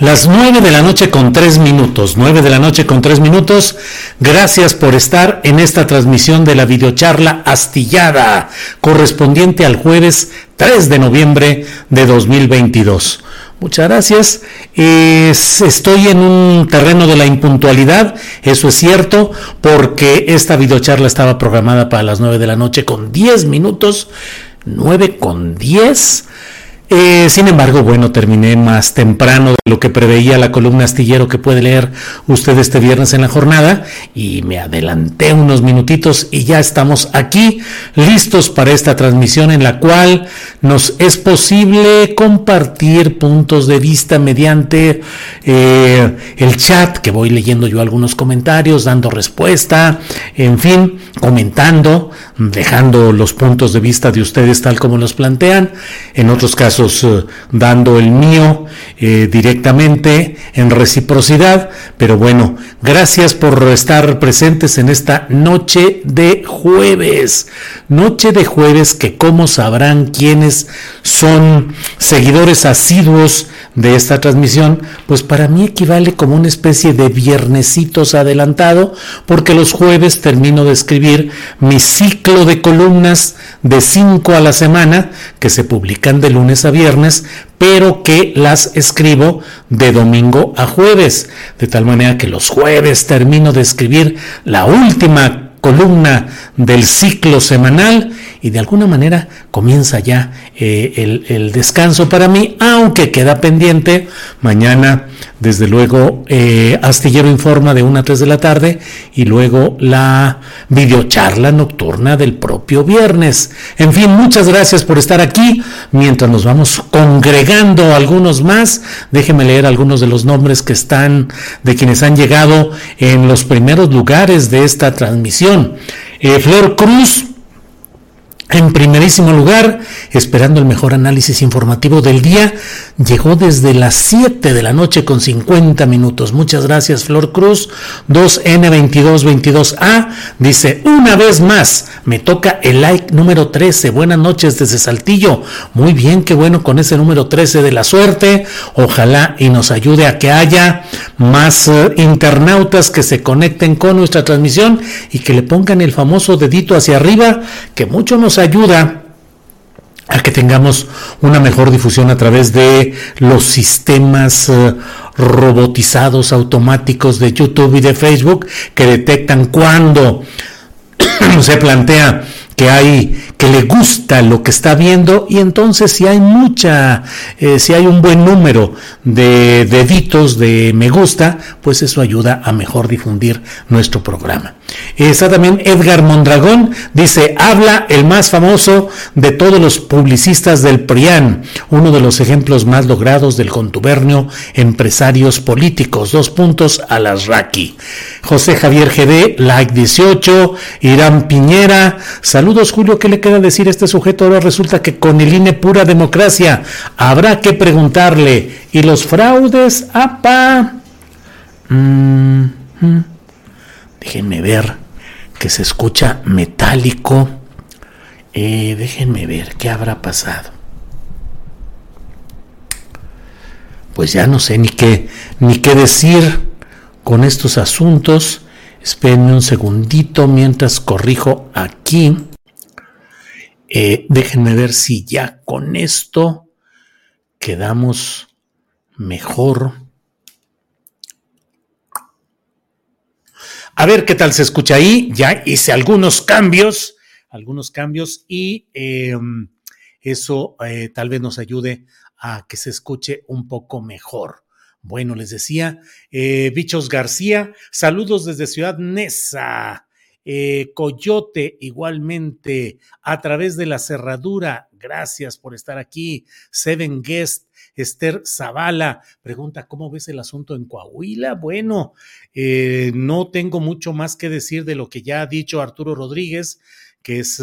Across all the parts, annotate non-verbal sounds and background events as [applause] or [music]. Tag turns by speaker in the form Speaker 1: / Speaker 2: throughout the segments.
Speaker 1: Las 9 de la noche con 3 minutos, 9 de la noche con 3 minutos. Gracias por estar en esta transmisión de la videocharla astillada, correspondiente al jueves 3 de noviembre de 2022. Muchas gracias. Es- estoy en un terreno de la impuntualidad, eso es cierto, porque esta videocharla estaba programada para las 9 de la noche con 10 minutos, 9 con 10. Eh, sin embargo, bueno, terminé más temprano lo que preveía la columna astillero que puede leer usted este viernes en la jornada y me adelanté unos minutitos y ya estamos aquí listos para esta transmisión en la cual nos es posible compartir puntos de vista mediante eh, el chat que voy leyendo yo algunos comentarios, dando respuesta, en fin, comentando, dejando los puntos de vista de ustedes tal como los plantean, en otros casos eh, dando el mío eh, directamente en reciprocidad, pero bueno, gracias por estar presentes en esta noche de jueves, noche de jueves que como sabrán quienes son seguidores asiduos de esta transmisión, pues para mí equivale como una especie de viernesitos adelantado, porque los jueves termino de escribir mi ciclo de columnas de 5 a la semana, que se publican de lunes a viernes, pero que las escribo de domingo a jueves, de tal manera que los jueves termino de escribir la última columna del ciclo semanal y de alguna manera comienza ya eh, el, descanso para mí, aunque queda pendiente mañana, desde luego, eh, Astillero Informa de 1 a 3 de la tarde y luego la videocharla nocturna del propio viernes. En fin, muchas gracias por estar aquí. Mientras nos vamos congregando algunos más, déjenme leer algunos de los nombres que están, de quienes han llegado en los primeros lugares de esta transmisión. Eh, Flor Cruz, en primerísimo lugar, esperando el mejor análisis informativo del día, llegó desde las 7 de la noche con 50 minutos. Muchas gracias, Flor Cruz. 2N2222A dice, una vez más, me toca el like número 13. Buenas noches desde Saltillo. Muy bien, qué bueno con ese número 13 de la suerte. Ojalá y nos ayude a que haya más eh, internautas que se conecten con nuestra transmisión y que le pongan el famoso dedito hacia arriba, que mucho nos ayuda a que tengamos una mejor difusión a través de los sistemas eh, robotizados automáticos de YouTube y de Facebook que detectan cuando [coughs] se plantea que hay que le gusta lo que está viendo y entonces si hay mucha eh, si hay un buen número de deditos de me gusta pues eso ayuda a mejor difundir nuestro programa. Está también Edgar Mondragón dice habla el más famoso de todos los publicistas del PRIAN uno de los ejemplos más logrados del contubernio empresarios políticos dos puntos a las Raki José Javier GD like 18 Irán Piñera saludos Julio ¿qué le queda decir este sujeto? Ahora resulta que con el INE pura democracia habrá que preguntarle. ¿Y los fraudes? ¡Apa! Mm. Déjenme ver que se escucha metálico. Eh, déjenme ver qué habrá pasado. Pues ya no sé ni qué, ni qué decir con estos asuntos. Espérenme un segundito mientras corrijo aquí. Eh, déjenme ver si ya con esto quedamos mejor. A ver qué tal se escucha ahí. Ya hice algunos cambios, algunos cambios y em, eso eh, tal vez nos ayude a que se escuche un poco mejor. Bueno, les decía, eh, Bichos García, saludos desde Ciudad Neza. Eh, Coyote, igualmente, a través de la cerradura, gracias por estar aquí. Seven Guest, Esther Zavala, pregunta, ¿cómo ves el asunto en Coahuila? Bueno, eh, no tengo mucho más que decir de lo que ya ha dicho Arturo Rodríguez, que es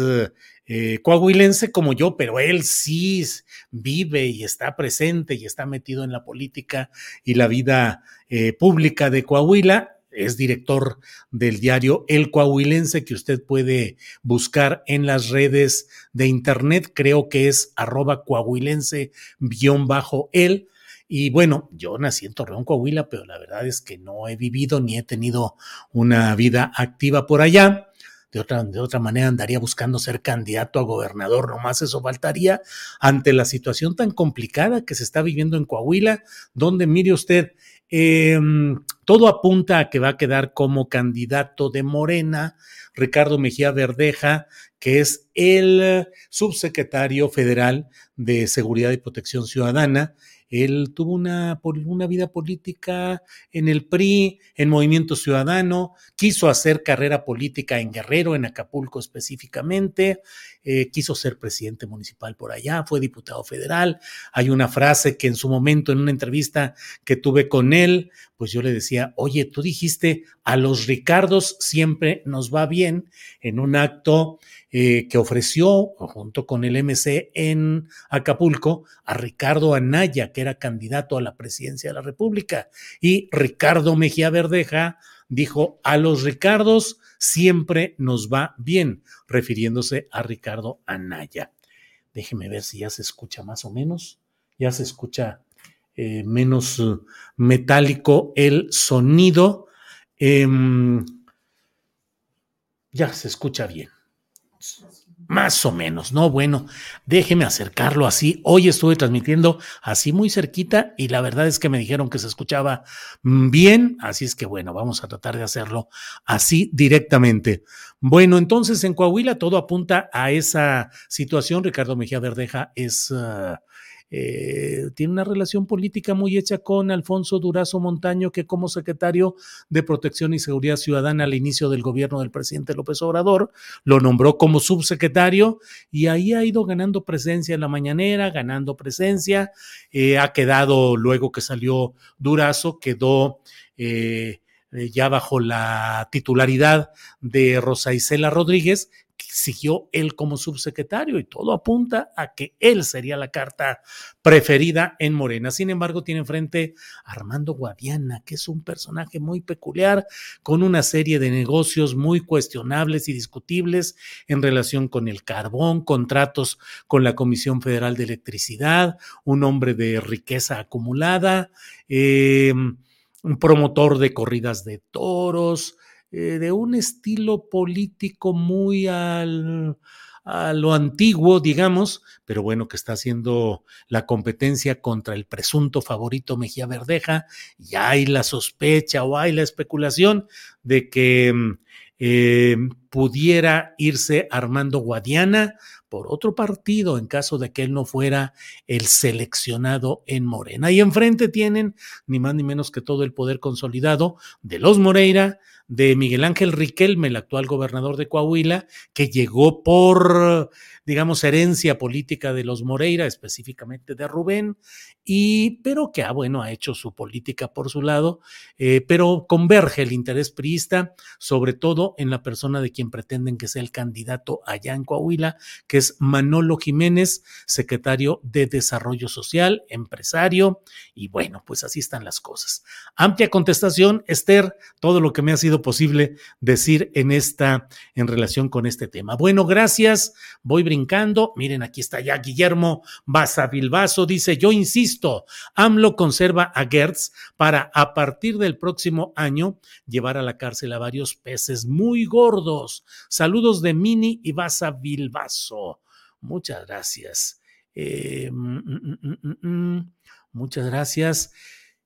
Speaker 1: eh, coahuilense como yo, pero él sí vive y está presente y está metido en la política y la vida eh, pública de Coahuila. Es director del diario El Coahuilense que usted puede buscar en las redes de internet. Creo que es arroba coahuilense-el. Y bueno, yo nací en Torreón, Coahuila, pero la verdad es que no he vivido ni he tenido una vida activa por allá de otra, de otra manera andaría buscando ser candidato a gobernador, nomás eso faltaría ante la situación tan complicada que se está viviendo en Coahuila, donde mire usted, em, todo apunta a que va a quedar como candidato de Morena Ricardo Mejía Verdeja, que es el subsecretario federal de Seguridad y Protección Ciudadana, él tuvo una, una vida política en el PRI, en Movimiento Ciudadano, quiso hacer carrera política en Guerrero, en Acapulco específicamente, eh, quiso ser presidente municipal por allá, fue diputado federal. Hay una frase que en su momento, en una entrevista que tuve con él, pues yo le decía, oye, tú dijiste, a los Ricardos siempre nos va bien en un acto eh, que ofreció junto con el MC en Acapulco a Ricardo Anaya, que era candidato a la presidencia de la República, y Ricardo Mejía Verdeja dijo, a los Ricardos siempre nos va bien, refiriéndose a Ricardo Anaya. Déjeme ver si ya se escucha más o menos, ya se escucha eh, menos uh, metálico el sonido. Em, ya se escucha bien. Más o menos, ¿no? Bueno, déjeme acercarlo así. Hoy estuve transmitiendo así muy cerquita y la verdad es que me dijeron que se escuchaba mm, bien, así es que bueno, vamos a tratar de hacerlo así directamente. Bueno, entonces en Coahuila todo apunta a esa situación. Ricardo Mejía Verdeja es... Ah, eh, tiene una relación política muy hecha con Alfonso Durazo Montaño, que como secretario de Protección y Seguridad Ciudadana al inicio del gobierno del presidente López Obrador, lo nombró como subsecretario y ahí ha ido ganando presencia en la mañanera, ganando presencia, eh, ha quedado luego que salió Durazo, quedó... Eh, ya bajo la titularidad de Rosa Isela Rodríguez, siguió él como subsecretario y todo apunta a que él sería la carta preferida en Morena. Sin embargo, tiene enfrente a Armando Guadiana, que es un personaje muy peculiar, con una serie de negocios muy cuestionables y discutibles en relación con el carbón, contratos con la Comisión Federal de Electricidad, un hombre de riqueza acumulada, eh, un promotor de corridas de toros, eh, de un estilo político muy al, a lo antiguo, digamos, pero bueno, que está haciendo la competencia contra el presunto favorito Mejía Verdeja, y hay la sospecha o hay la especulación de que mm, eh, pudiera irse Armando Guadiana por otro partido en caso de que él no fuera el seleccionado en Morena. Y enfrente tienen ni más ni menos que todo el poder consolidado de los Moreira, de Miguel Ángel Riquelme, el actual gobernador de Coahuila, que llegó por, digamos, herencia política de los Moreira, específicamente de Rubén, y, pero que, ah, bueno, ha hecho su política por su lado, eh, pero converge el interés priista, sobre todo en la persona de quien pretenden que sea el candidato allá en Coahuila, que es Manolo Jiménez, secretario de Desarrollo Social, empresario, y bueno, pues así están las cosas. Amplia contestación, Esther, todo lo que me ha sido posible decir en esta, en relación con este tema. Bueno, gracias. Voy brincando. Miren, aquí está ya Guillermo Basavilbaso. Dice, yo insisto, AMLO conserva a Gertz para a partir del próximo año llevar a la cárcel a varios peces muy gordos. Saludos de Mini y Basavilbaso. Muchas gracias. Eh, mm, mm, mm, muchas gracias.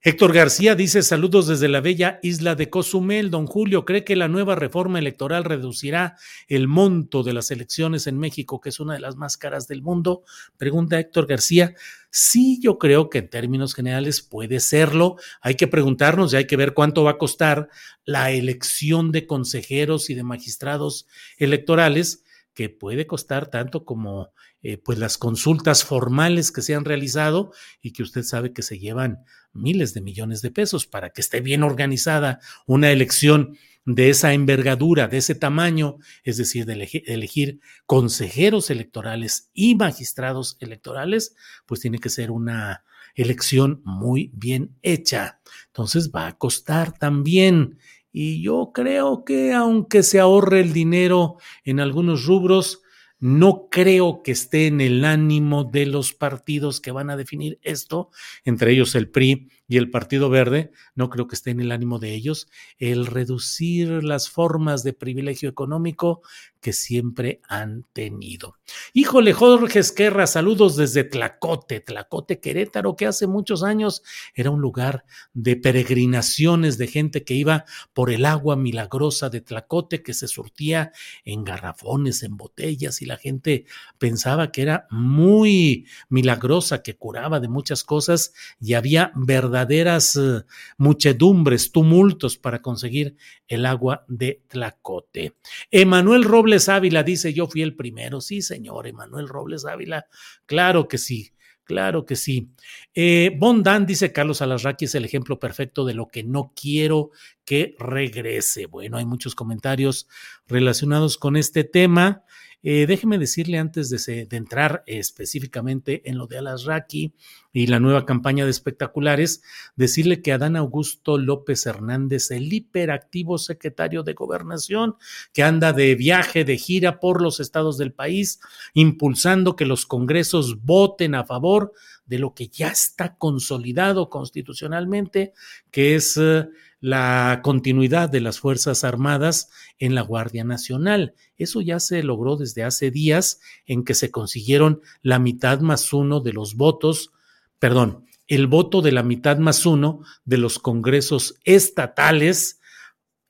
Speaker 1: Héctor García dice saludos desde la bella isla de Cozumel. Don Julio, ¿cree que la nueva reforma electoral reducirá el monto de las elecciones en México, que es una de las más caras del mundo? Pregunta Héctor García. Sí, yo creo que en términos generales puede serlo. Hay que preguntarnos y hay que ver cuánto va a costar la elección de consejeros y de magistrados electorales, que puede costar tanto como eh, pues las consultas formales que se han realizado y que usted sabe que se llevan miles de millones de pesos para que esté bien organizada una elección de esa envergadura, de ese tamaño, es decir, de elegir, consejeros electorales y magistrados electorales, pues tiene que ser una elección muy bien hecha. Entonces va a costar también. Y yo creo que aunque se ahorre el dinero en algunos rubros, no creo que esté en el ánimo de los partidos que van a definir esto, entre ellos el PRI y el Partido Verde, no creo que esté en el ánimo de ellos, el reducir las formas de privilegio económico que siempre han tenido. Híjole, Jorge Esquerra, saludos desde Tlacote, Tlacote Querétaro, que hace muchos años era un lugar de peregrinaciones de gente que iba por el agua milagrosa de Tlacote, que se surtía en garrafones, en botellas, y la gente pensaba que era muy milagrosa, que curaba de muchas cosas, y había verdaderas eh, muchedumbres, tumultos para conseguir el agua de Tlacote. Emanuel Robles Robles Ávila dice, yo fui el primero. Sí, señor, Emanuel Robles Ávila. Claro que sí. Claro que sí. Eh, Bondan dice Carlos Alasraqui es el ejemplo perfecto de lo que no quiero que regrese. Bueno, hay muchos comentarios relacionados con este tema. Eh, déjeme decirle antes de, entrar específicamente en lo de Alasraqui y la nueva campaña de espectaculares, decirle que Adán Augusto López Hernández, el hiperactivo secretario de Gobernación, que anda de viaje, de gira por los estados del país, impulsando que los congresos voten a favor de lo que ya está consolidado constitucionalmente, que es eh, la continuidad de las Fuerzas Armadas en la Guardia Nacional. Eso ya se logró desde hace días en que se consiguieron la mitad más uno de los votos, perdón, el voto de la mitad más uno de los congresos estatales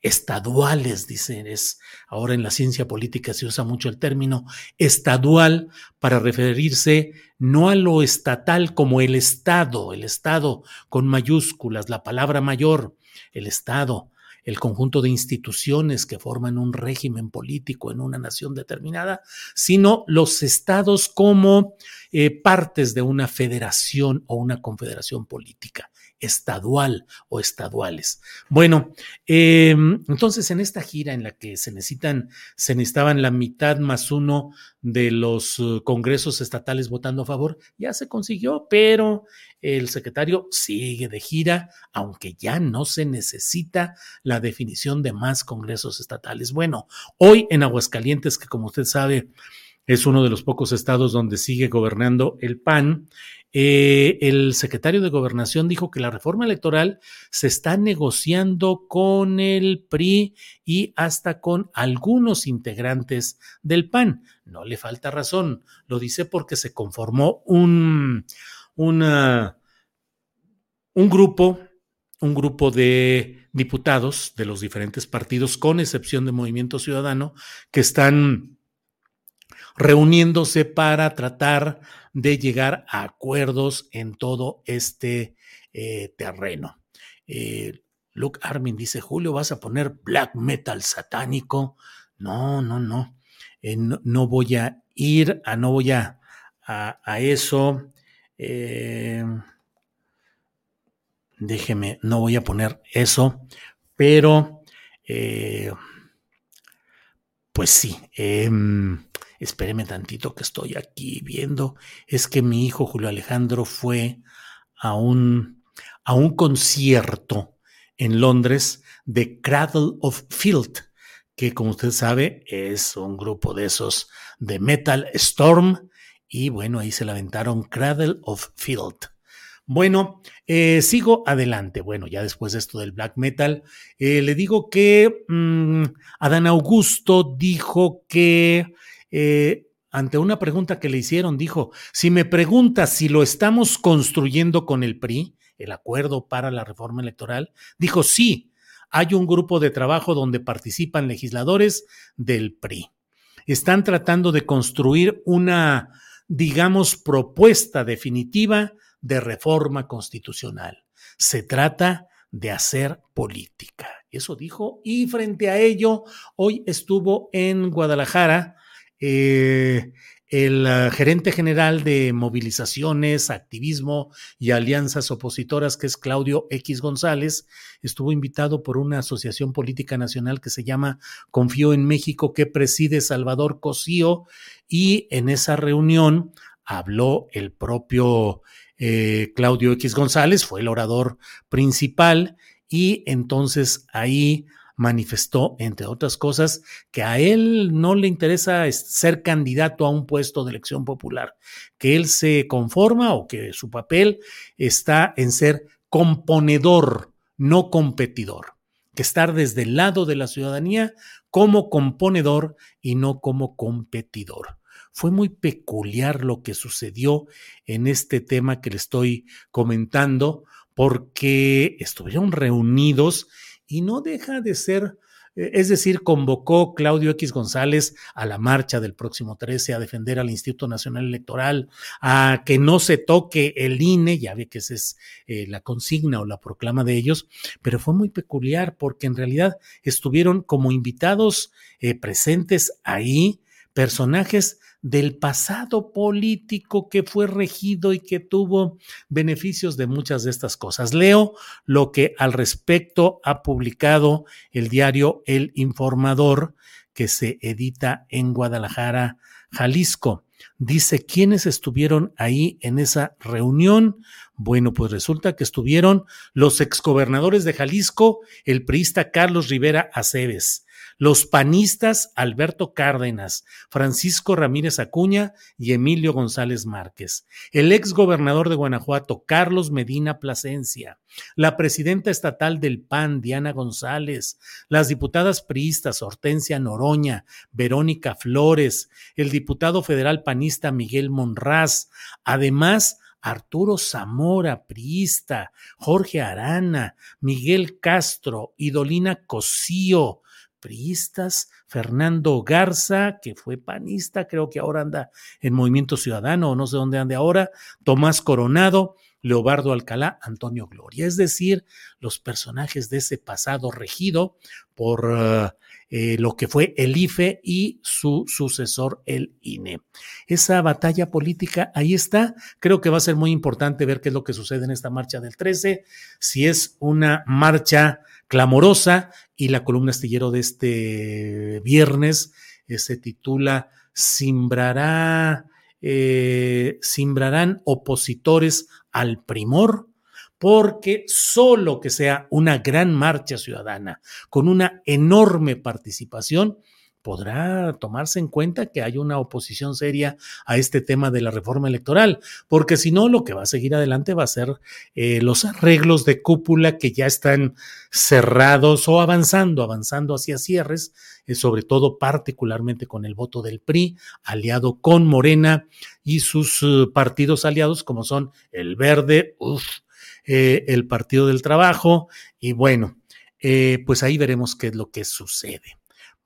Speaker 1: estaduales, dicen, es ahora en la ciencia política se usa mucho el término estadual para referirse no a lo estatal como el Estado, el Estado con mayúsculas, la palabra mayor, el Estado, el conjunto de instituciones que forman un régimen político en una nación determinada, sino los estados como eh, partes de una federación o una confederación política estadual o estaduales. Bueno, em, entonces en esta gira en la que se necesitan, se necesitaban la mitad más uno de los uh, congresos estatales votando a favor, ya se consiguió, pero el secretario sigue de gira, aunque ya no se necesita la definición de más congresos estatales. Bueno, hoy en Aguascalientes, que como usted sabe, es uno de los pocos estados donde sigue gobernando el PAN, eh, el secretario de Gobernación dijo que la reforma electoral se está negociando con el PRI y hasta con algunos integrantes del PAN. No le falta razón, lo dice porque se conformó un, un grupo, un grupo de diputados de los diferentes partidos, con excepción de Movimiento Ciudadano, que están reuniéndose para tratar de llegar a acuerdos en todo este eh, terreno. Eh, Luke Armin dice, Julio, ¿vas a poner black metal satánico? No, no, no. Eh, no, voy a ir a, no voy a, a, eso. déjeme, no voy a poner eso, pero pues sí. Em, espéreme tantito que estoy aquí viendo, es que mi hijo Julio Alejandro fue a un, a un concierto en Londres de Cradle of Field, que como usted sabe es un grupo de esos de Metal Storm, y bueno, ahí se la aventaron Cradle of Field. Bueno, eh, sigo adelante. Bueno, ya después de esto del black metal, eh, le digo que mm, Adán Augusto dijo que eh, ante una pregunta que le hicieron, dijo, si me preguntas si lo estamos construyendo con el PRI, el acuerdo para la reforma electoral, dijo, sí, hay un grupo de trabajo donde participan legisladores del PRI. Están tratando de construir una, digamos, propuesta definitiva de reforma constitucional. Se trata de hacer política. Eso dijo. Y frente a ello, hoy estuvo en Guadalajara eh, el uh, gerente general de movilizaciones, activismo y alianzas opositoras, que es Claudio X González, estuvo invitado por una asociación política nacional que se llama Confío en México, que preside Salvador Cosío, y en esa reunión habló el propio eh, Claudio X González, fue el orador principal, y entonces ahí manifestó, entre otras cosas, que a él no le interesa ser candidato a un puesto de elección popular, que él se conforma o que su papel está en ser componedor, no competidor, que estar desde el lado de la ciudadanía como componedor y no como competidor. Fue muy peculiar lo que sucedió en este tema que le estoy comentando, porque estuvieron reunidos y no deja de ser, eh, es decir, convocó Claudio X González a la marcha del próximo 13 a defender al Instituto Nacional Electoral, a que no se toque el INE, ya ve que esa es eh, la consigna o la proclama de ellos, pero fue muy peculiar porque en realidad estuvieron como invitados eh, presentes ahí personajes del pasado político que fue regido y que tuvo beneficios de muchas de estas cosas. Leo lo que al respecto ha publicado el diario El Informador, que se edita en Guadalajara, Jalisco. Dice, ¿quiénes estuvieron ahí en esa reunión? Bueno, pues resulta que estuvieron los exgobernadores de Jalisco, el priista Carlos Rivera Aceves, los panistas Alberto Cárdenas, Francisco Ramírez Acuña y Emilio González Márquez, el ex gobernador de Guanajuato, Carlos Medina Plasencia, la presidenta estatal del PAN, Diana González, las diputadas priistas Hortensia Noroña, Verónica Flores, el diputado federal panista Miguel Monraz, además Arturo Zamora, priista, Jorge Arana, Miguel Castro, Idolina Cosío, priistas, Fernando Garza, que fue panista, creo que ahora anda en Movimiento Ciudadano o no sé dónde ande ahora, Tomás Coronado, Leobardo Alcalá, Antonio Gloria, es decir, los personajes de ese pasado regido por eh, eh, lo que fue el IFE y su sucesor, el INE. Esa batalla política ahí está. Creo que va a ser muy importante ver qué es lo que sucede en esta marcha del 13, si es una marcha clamorosa y la columna astillero de este viernes eh, se titula Simbrará, eh, Simbrarán opositores al primor porque solo que sea una gran marcha ciudadana con una enorme participación podrá tomarse en cuenta que hay una oposición seria a este tema de la reforma electoral, porque si no, lo que va a seguir adelante va a ser eh, los arreglos de cúpula que ya están cerrados o avanzando, avanzando hacia cierres, eh, sobre todo particularmente con el voto del PRI, aliado con Morena y sus uh, partidos aliados como son el Verde, eh, el Partido del Trabajo, y bueno, pues ahí veremos qué es lo que sucede.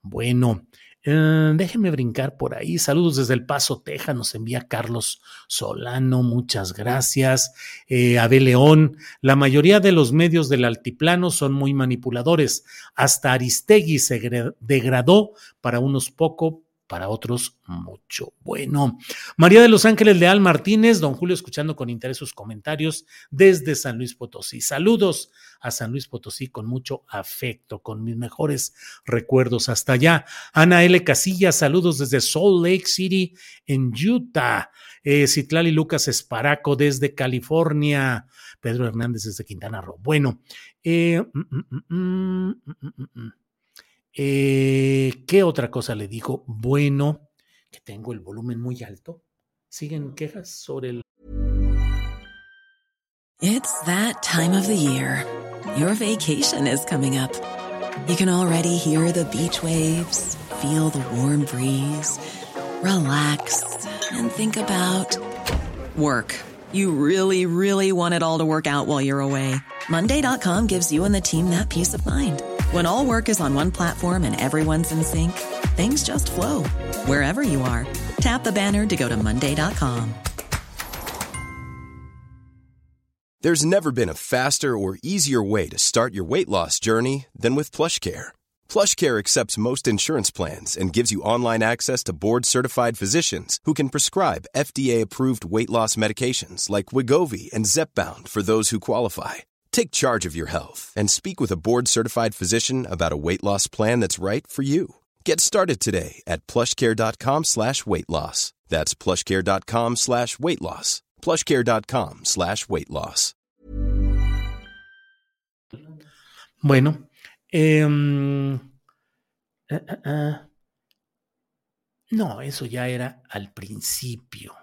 Speaker 1: Bueno, eh, déjenme brincar por ahí. Saludos desde El Paso, Texas. Nos envía Carlos Solano. Muchas gracias. Eh, Abel León. La mayoría de los medios del altiplano son muy manipuladores. Hasta Aristegui se degradó para unos pocos para otros mucho. Bueno, María de los Ángeles Leal Martínez, don Julio, escuchando con interés sus comentarios desde San Luis Potosí. Saludos a San Luis Potosí con mucho afecto, con mis mejores recuerdos hasta allá. Ana L. Casillas, saludos desde Salt Lake City, en Utah. Eh, Citlali Lucas Esparaco desde California. Pedro Hernández desde Quintana Roo. Bueno, eh, mm, mm, mm, eh, ¿Qué otra cosa le digo? Bueno, que tengo el volumen muy alto. ¿Siguen quejas sobre el...
Speaker 2: It's that time of the year. Your vacation is coming up. You can already hear the beach waves, feel the warm breeze. relax, and think about work. You really, really want it all to work out while you're away. Monday.com gives you and the team that peace of mind. When all work is on one platform and everyone's in sync, things just flow wherever you are. Tap the banner to go to Monday.com.
Speaker 3: There's never been a faster or easier way to start your weight loss journey than with PlushCare. PlushCare accepts most insurance plans and gives you online access to board-certified physicians who can prescribe FDA-approved weight loss medications like Wigovi and Zepbound for those who qualify. Take charge of your health and speak with a board-certified physician about a weight loss plan that's right for you. Get started today at plushcare.com slash weight loss. That's plushcare.com slash weight loss. plushcare.com slash weight loss.
Speaker 1: Bueno, eh, eh, eh, no, eso ya era al principio.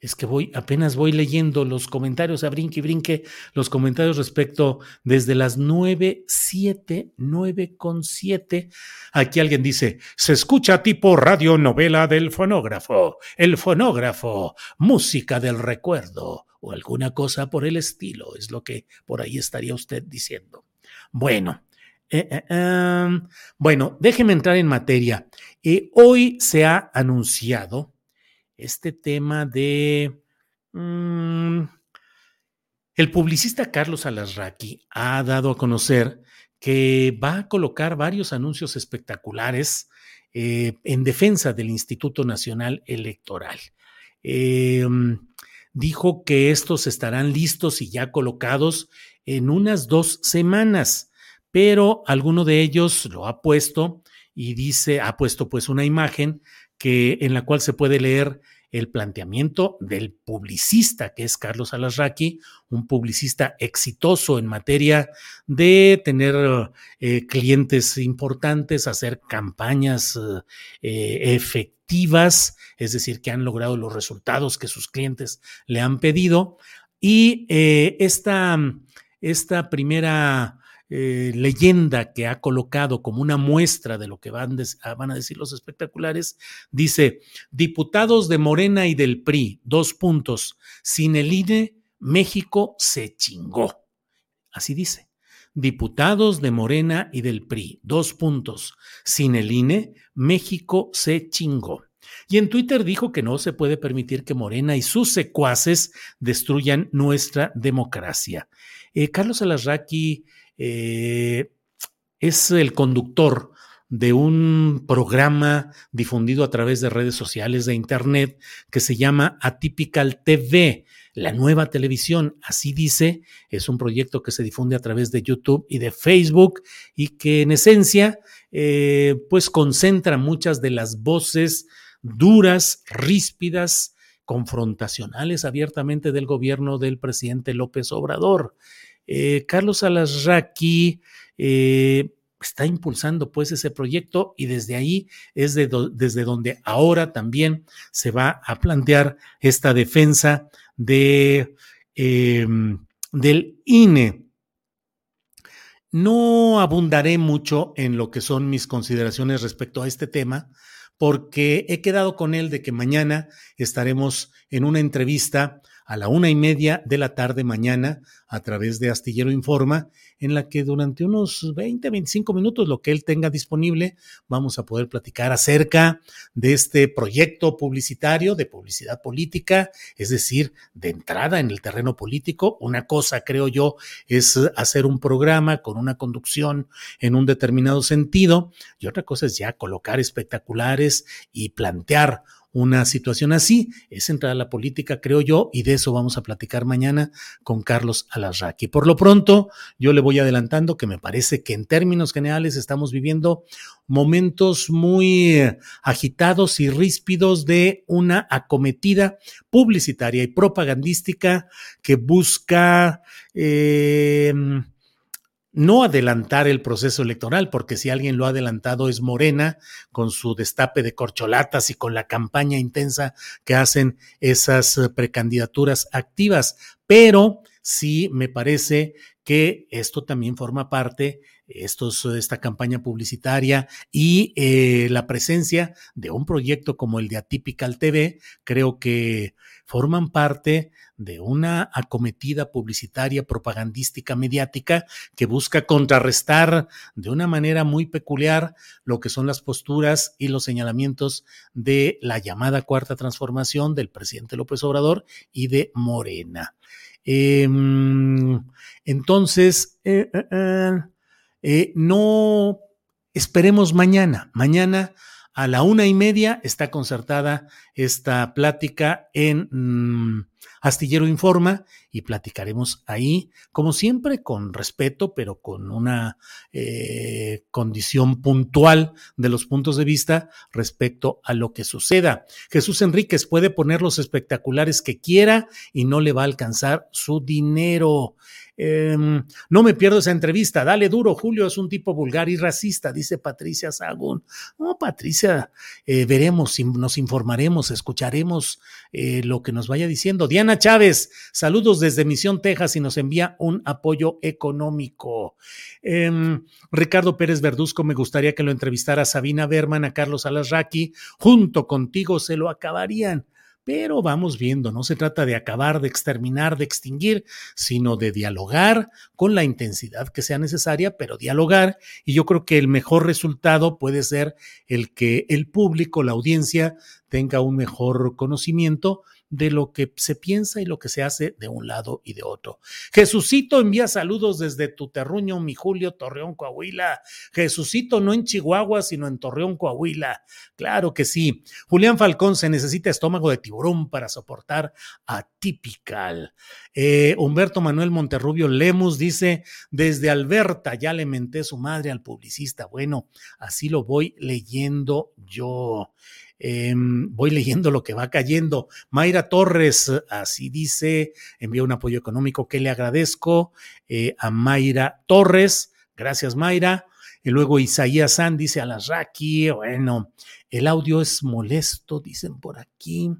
Speaker 1: Es que voy, apenas voy leyendo los comentarios, a brinque y brinque, los comentarios respecto desde las 9, 7, 9 con 7. Aquí alguien dice, se escucha tipo radionovela del fonógrafo, el fonógrafo, música del recuerdo o alguna cosa por el estilo, es lo que por ahí estaría usted diciendo. Bueno, eh, eh, em, bueno, déjeme entrar en materia. Eh, hoy se ha anunciado este tema de... Mm, el publicista Carlos Alasraqui ha dado a conocer que va a colocar varios anuncios espectaculares eh, en defensa del Instituto Nacional Electoral. Eh, dijo que estos estarán listos y ya colocados en unas dos semanas, pero alguno de ellos lo ha puesto y dice, ha puesto pues una imagen que, en la cual se puede leer el planteamiento del publicista, que es Carlos Alasraqui, un publicista exitoso en materia de tener eh, clientes importantes, hacer campañas eh, efectivas, es decir, que han logrado los resultados que sus clientes le han pedido. Y eh, esta, esta primera eh, leyenda que ha colocado como una muestra de lo que van, ah, a decir los espectaculares, dice, diputados de Morena y del PRI, dos puntos, sin el INE, México se chingó. Así dice. Diputados de Morena y del PRI, dos puntos, sin el INE, México se chingó. Y en Twitter dijo que no se puede permitir que Morena y sus secuaces destruyan nuestra democracia. Eh, Carlos Alasraqui eh, es el conductor de un programa difundido a través de redes sociales de Internet que se llama Atypical TV, la nueva televisión, así dice, es un proyecto que se difunde a través de YouTube y de Facebook y que en esencia eh, pues concentra muchas de las voces duras, ríspidas, confrontacionales abiertamente del gobierno del presidente López Obrador. Eh, Carlos Alasraqui eh, está impulsando pues ese proyecto y desde ahí es desde donde ahora también se va a plantear esta defensa de, em, del INE. No abundaré mucho en lo que son mis consideraciones respecto a este tema, porque he quedado con él de que mañana estaremos en una entrevista a la una y media de la tarde mañana a través de Astillero Informa, en la que durante unos 20, 25 minutos, lo que él tenga disponible, vamos a poder platicar acerca de este proyecto publicitario de publicidad política, es decir, de entrada en el terreno político. Una cosa, creo yo, es hacer un programa con una conducción en un determinado sentido y otra cosa es ya colocar espectaculares y plantear una situación así. Es entrar a la política, creo yo, y de eso vamos a platicar mañana con Carlos Alasraqui. Por lo pronto, yo le voy adelantando que me parece que en términos generales estamos viviendo momentos muy eh, agitados y ríspidos de una acometida publicitaria y propagandística que busca eh, no adelantar el proceso electoral, porque si alguien lo ha adelantado es Morena, con su destape de corcholatas y con la campaña intensa que hacen esas eh, precandidaturas activas. Pero sí me parece que esto también forma parte estos, esta campaña publicitaria y eh, la presencia de un proyecto como el de Atypical TV, creo que forman parte de una acometida publicitaria, propagandística, mediática, que busca contrarrestar de una manera muy peculiar lo que son las posturas y los señalamientos de la llamada cuarta transformación del presidente López Obrador y de Morena. Em, entonces, eh, eh, eh, no esperemos mañana. Mañana a la una y media está concertada esta plática en mm, Astillero Informa y platicaremos ahí, como siempre, con respeto, pero con una eh, condición puntual de los puntos de vista respecto a lo que suceda. Jesús Enríquez puede poner los espectaculares que quiera y no le va a alcanzar su dinero. Em, no me pierdo esa entrevista. Dale duro, Julio es un tipo vulgar y racista, dice Patricia Sagún. No, Patricia, eh, veremos, nos informaremos, escucharemos eh, lo que nos vaya diciendo. Diana Chávez, saludos desde Misión, Texas y nos envía un apoyo económico. Em, Ricardo Pérez Verduzco, me gustaría que lo entrevistara Sabina Berman, a Carlos Alasraqui. Junto contigo se lo acabarían pero vamos viendo, no se trata de acabar, de exterminar, de extinguir, sino de dialogar con la intensidad que sea necesaria, pero dialogar. Y yo creo que el mejor resultado puede ser el que el público, la audiencia, tenga un mejor conocimiento de lo que se piensa y lo que se hace de un lado y de otro. Jesucito envía saludos desde tu terruño, mi Julio, Torreón, Coahuila. Jesucito no en Chihuahua, sino en Torreón, Coahuila. Claro que sí. Julián Falcón se necesita estómago de tiburón para soportar atípical. Eh, Humberto Manuel Monterrubio Lemus dice, desde Alberta ya le menté su madre al publicista. Bueno, así lo voy leyendo yo. Em, voy leyendo lo que va cayendo. Mayra Torres, así dice, envía un apoyo económico que le agradezco eh, a Mayra Torres. Gracias, Mayra. Y luego Isaías San dice a las Raki, bueno, el audio es molesto, dicen por aquí.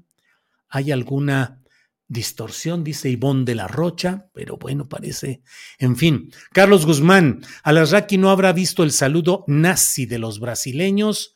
Speaker 1: Hay alguna distorsión, dice Ivonne de la Rocha, pero bueno, parece. En fin, Carlos Guzmán, a las Raki no habrá visto el saludo nazi de los brasileños.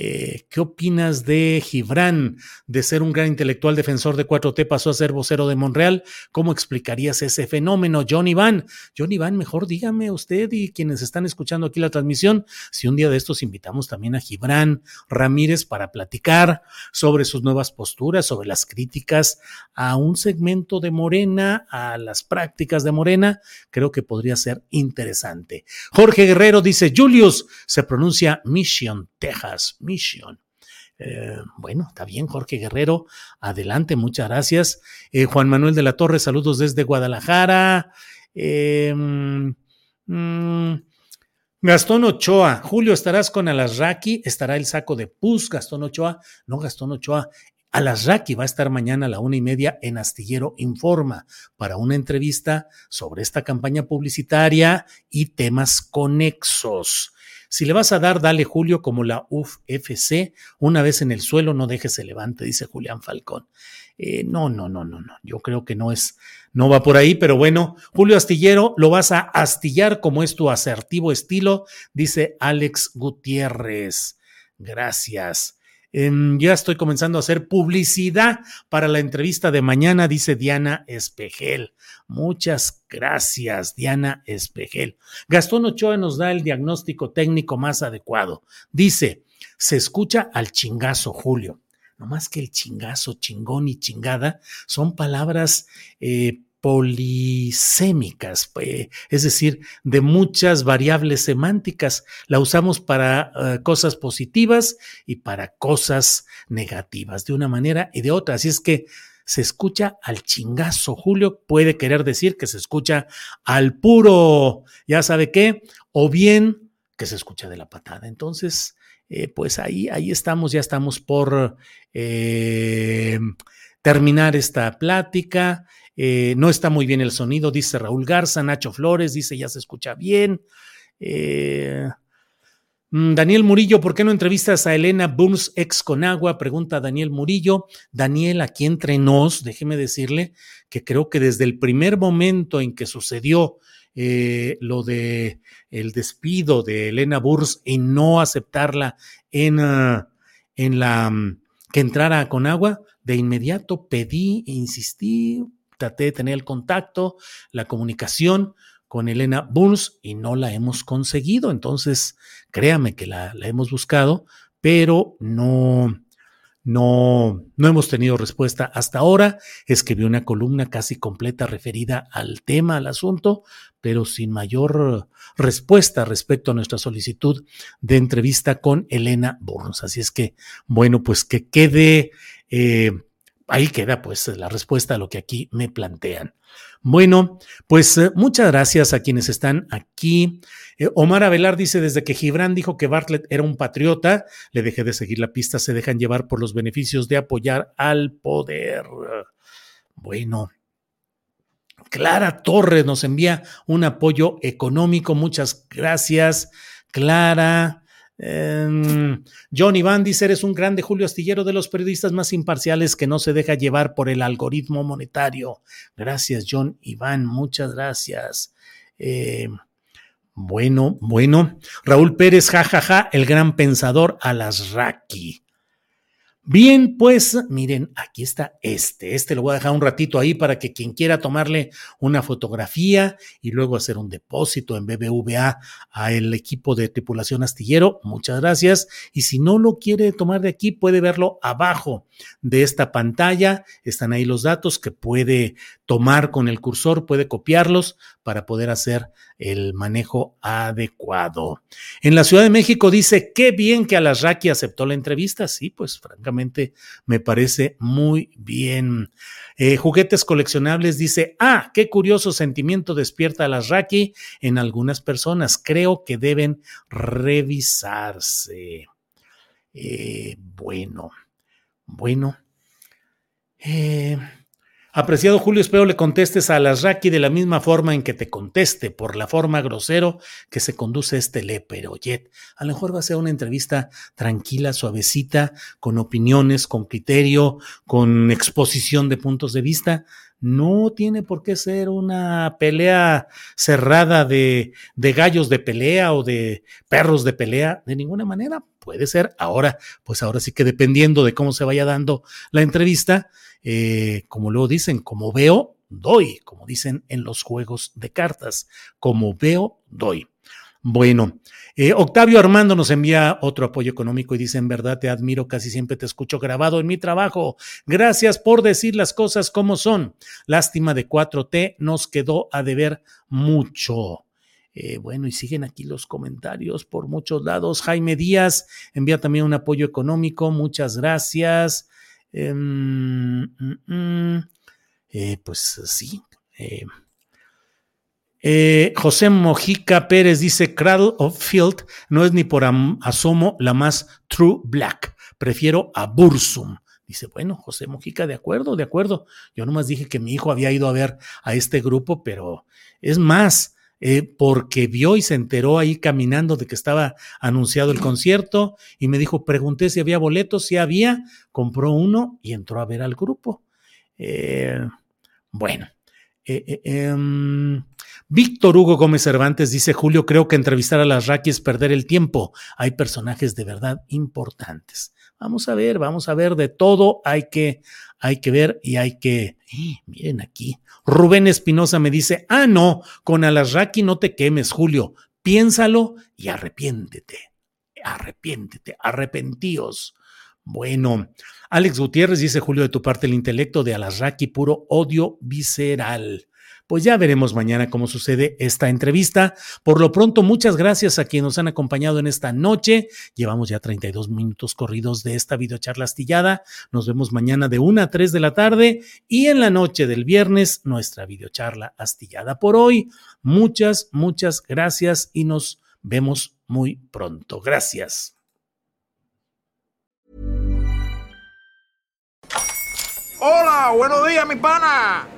Speaker 1: Eh, ¿Qué opinas de Gibran? De ser un gran intelectual defensor de 4T pasó a ser vocero de Monreal. ¿Cómo explicarías ese fenómeno, John Iván? John Iván, mejor dígame usted y quienes están escuchando aquí la transmisión, si un día de estos invitamos también a Gibran Ramírez para platicar sobre sus nuevas posturas, sobre las críticas a un segmento de Morena, a las prácticas de Morena, creo que podría ser interesante. Jorge Guerrero dice, Julius, se pronuncia Mission, Texas. Eh, bueno, está bien, Jorge Guerrero. Adelante, muchas gracias. Eh, Juan Manuel de la Torre, saludos desde Guadalajara. Eh, mm, Gastón Ochoa, Julio, estarás con Alasraki, estará el saco de pus, Gastón Ochoa, no Gastón Ochoa, Alasraki va a estar mañana a la una y media en Astillero Informa para una entrevista sobre esta campaña publicitaria y temas conexos. Si le vas a dar, dale Julio como la UFC, una vez en el suelo no dejes se levante, dice Julián Falcón. Eh, no, no, no, no, no. Yo creo que no es, no va por ahí, pero bueno, Julio Astillero, lo vas a astillar como es tu asertivo estilo, dice Alex Gutiérrez. Gracias ya estoy comenzando a hacer publicidad para la entrevista de mañana, dice Diana Espejel. Muchas gracias, Diana Espejel. Gastón Ochoa nos da el diagnóstico técnico más adecuado. Dice, se escucha al chingazo, Julio. No más que el chingazo, chingón y chingada son palabras eh, polisémicas, es decir, de muchas variables semánticas. La usamos para eh, cosas positivas y para cosas negativas, de una manera y de otra. Así es que se escucha al chingazo. Julio puede querer decir que se escucha al puro, ya sabe qué, o bien que se escucha de la patada. Entonces, eh, pues ahí, ahí estamos, ya estamos por eh, terminar esta plática. Eh, no está muy bien el sonido, dice Raúl Garza, Nacho Flores dice ya se escucha bien. Eh, Mm, Daniel Murillo, ¿por qué no entrevistas a Elena Burns, ex Conagua? Pregunta Daniel Murillo. Daniel, aquí entre nos, déjeme decirle que creo que desde el primer momento en que sucedió eh, lo de el despido de Elena Burns y no aceptarla en, ah, en la mm, que entrara a Conagua, de inmediato pedí, insistí, traté de tener el contacto, la comunicación con Elena Burns y no la hemos conseguido. Entonces, créame que la, hemos buscado, pero no, no, no hemos tenido respuesta hasta ahora. Escribió una columna casi completa referida al tema, al asunto, pero sin mayor respuesta respecto a nuestra solicitud de entrevista con Elena Burns. Así es que, bueno, pues que quede, eh, ahí queda pues la respuesta a lo que aquí me plantean. Bueno, pues eh, muchas gracias a quienes están aquí. Eh, Omar Avelar dice, desde que Gibran dijo que Bartlett era un patriota, le dejé de seguir la pista, se dejan llevar por los beneficios de apoyar al poder. Bueno. Clara Torres nos envía un apoyo económico. Muchas gracias, Clara. Eh, John Iván dice, eres un grande Julio Astillero de los periodistas más imparciales que no se deja llevar por el algoritmo monetario. Gracias, John Iván, muchas gracias. Eh, bueno, bueno. Raúl Pérez, jajaja, ja, ja, el gran pensador Alasraki. Bien, pues miren, aquí está este. Este lo voy a dejar un ratito ahí para que quien quiera tomarle una fotografía y luego hacer un depósito en BBVA a el equipo de tripulación astillero, muchas gracias. Y si no lo quiere tomar de aquí, puede verlo abajo de esta pantalla. Están ahí los datos que puede tomar con el cursor, puede copiarlos para poder hacer el manejo adecuado. En la Ciudad de México dice, qué bien que Alasraki aceptó la entrevista. Sí, pues francamente me parece muy bien. Eh, juguetes coleccionables dice, ah, qué curioso sentimiento despierta Alasraki en algunas personas. Creo que deben revisarse. Eh, bueno, bueno. Eh, Apreciado Julio, espero le contestes a Alasraki de la misma forma en que te conteste, por la forma grosero que se conduce este Leperoyet. A lo mejor va a ser una entrevista tranquila, suavecita, con opiniones, con criterio, con exposición de puntos de vista. No tiene por qué ser una pelea cerrada de, de gallos de pelea o de perros de pelea, de ninguna manera. Puede ser ahora, pues ahora sí que dependiendo de cómo se vaya dando la entrevista, eh, como luego dicen, como veo, doy, como dicen en los juegos de cartas, como veo, doy. Bueno, eh, Octavio Armando nos envía otro apoyo económico y dice, en verdad te admiro, casi siempre te escucho grabado en mi trabajo. Gracias por decir las cosas como son. Lástima de 4T, nos quedó a deber mucho. Eh, bueno, y siguen aquí los comentarios por muchos lados. Jaime Díaz envía también un apoyo económico, muchas gracias. Eh, eh, pues sí. Eh, eh, José Mojica Pérez dice: Cradle of Field no es ni por asomo la más true black. Prefiero a Bursum. Dice, bueno, José Mojica, de acuerdo, de acuerdo. Yo nomás dije que mi hijo había ido a ver a este grupo, pero es más, eh, porque vio y se enteró ahí caminando de que estaba anunciado el concierto y me dijo, pregunté si había boletos, si había, compró uno y entró a ver al grupo. Eh, bueno, eh, em, Víctor Hugo Gómez Cervantes dice, Julio, creo que entrevistar a las Raki es perder el tiempo. Hay personajes de verdad importantes. Vamos a ver, vamos a ver, de todo hay que, hay que ver y hay que, miren aquí, Rubén Espinosa me dice, ah, no, con Alasraki no te quemes, Julio, piénsalo y arrepiéntete, arrepiéntete, arrepentíos. Bueno, Alex Gutiérrez dice, Julio, de tu parte el intelecto de Alasraki, puro odio visceral pues ya veremos mañana cómo sucede esta entrevista. Por lo pronto, muchas gracias a quienes nos han acompañado en esta noche. Llevamos ya 32 minutos corridos de esta videocharla astillada. Nos vemos mañana de 1 a 3 de la tarde y en la noche del viernes nuestra videocharla astillada. Por hoy, muchas, muchas gracias y nos vemos muy pronto. Gracias.
Speaker 4: Hola, buenos días, mi pana.